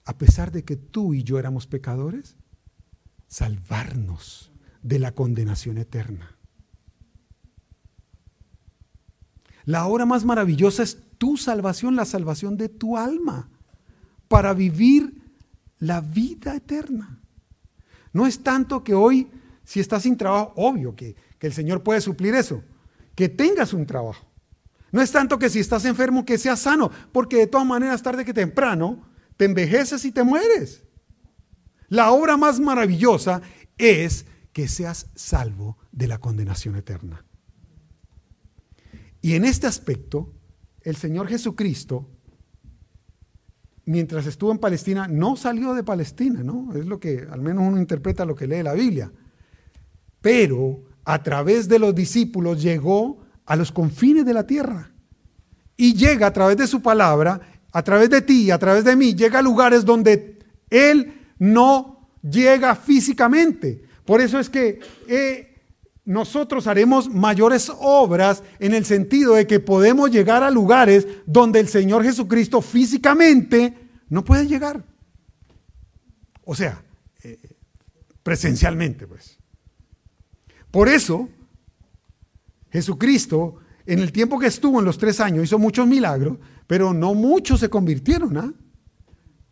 a pesar de que tú y yo éramos pecadores, salvarnos de la condenación eterna. La obra más maravillosa es tu salvación, la salvación de tu alma, para vivir la vida eterna. No es tanto que hoy, si estás sin trabajo, obvio que, que el Señor puede suplir eso, que tengas un trabajo. No es tanto que si estás enfermo que seas sano, porque de todas maneras tarde que temprano te envejeces y te mueres. La obra más maravillosa es que seas salvo de la condenación eterna. Y en este aspecto, el Señor Jesucristo, mientras estuvo en Palestina, no salió de Palestina, ¿no? Es lo que al menos uno interpreta lo que lee la Biblia. Pero a través de los discípulos llegó a los confines de la tierra. Y llega a través de su palabra, a través de ti, a través de mí, llega a lugares donde Él no llega físicamente. Por eso es que eh, nosotros haremos mayores obras en el sentido de que podemos llegar a lugares donde el Señor Jesucristo físicamente no puede llegar. O sea, eh, presencialmente, pues. Por eso, Jesucristo, en el tiempo que estuvo en los tres años, hizo muchos milagros, pero no muchos se convirtieron. ¿ah?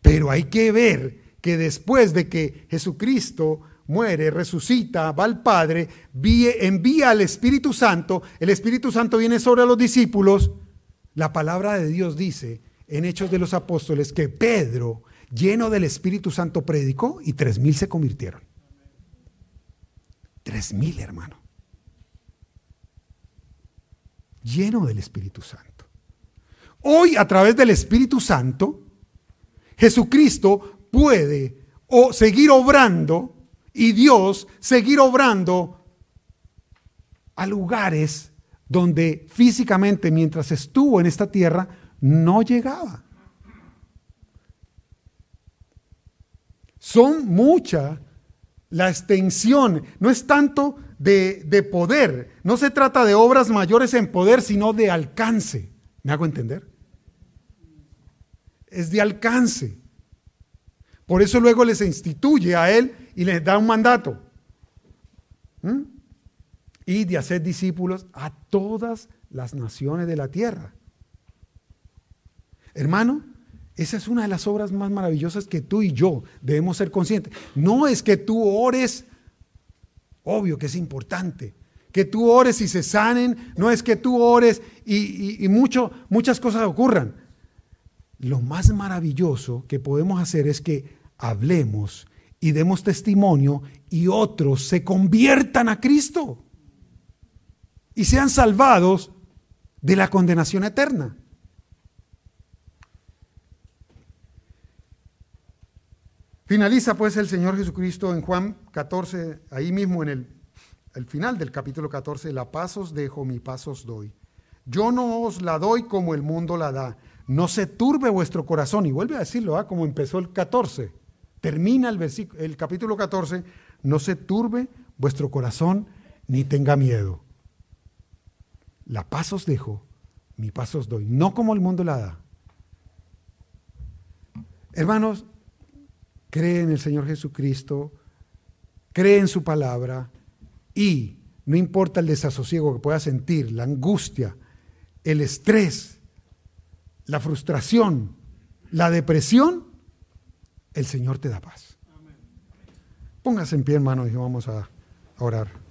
Pero hay que ver que después de que Jesucristo muere, resucita, va al Padre, envía al Espíritu Santo, el Espíritu Santo viene sobre los discípulos, la palabra de Dios dice en Hechos de los Apóstoles que Pedro, lleno del Espíritu Santo, predicó y tres mil se convirtieron. Tres mil, hermano. Lleno del Espíritu Santo. Hoy, a través del Espíritu Santo, Jesucristo puede o seguir obrando y Dios seguir obrando a lugares donde físicamente mientras estuvo en esta tierra no llegaba. Son muchas la extensión no es tanto de, poder, no se trata de obras mayores en poder, sino de alcance. ¿Me hago entender? Es de alcance. Por eso luego les instituye a él y les da un mandato. Y de hacer discípulos a todas las naciones de la tierra. Hermano, esa es una de las obras más maravillosas que tú y yo debemos ser conscientes. No es que tú ores, obvio que es importante, que tú ores y se sanen, no es que tú ores y, mucho, muchas cosas ocurran. Lo más maravilloso que podemos hacer es que hablemos y demos testimonio y otros se conviertan a Cristo y sean salvados de la condenación eterna. Finaliza pues el Señor Jesucristo en Juan 14, ahí mismo en el, final del capítulo 14, la paz os dejo, mi paz os doy. Yo no os la doy como el mundo la da. No se turbe vuestro corazón. Y vuelve a decirlo, ¿ah? como empezó el 14. Termina el, versículo, el capítulo 14. No se turbe vuestro corazón ni tenga miedo. La paz os dejo, mi paz os doy. No como el mundo la da. Hermanos, cree en el Señor Jesucristo, cree en su palabra y no importa el desasosiego que puedas sentir, la angustia, el estrés, la frustración, la depresión, el Señor te da paz. Póngase en pie, hermano, y vamos a orar.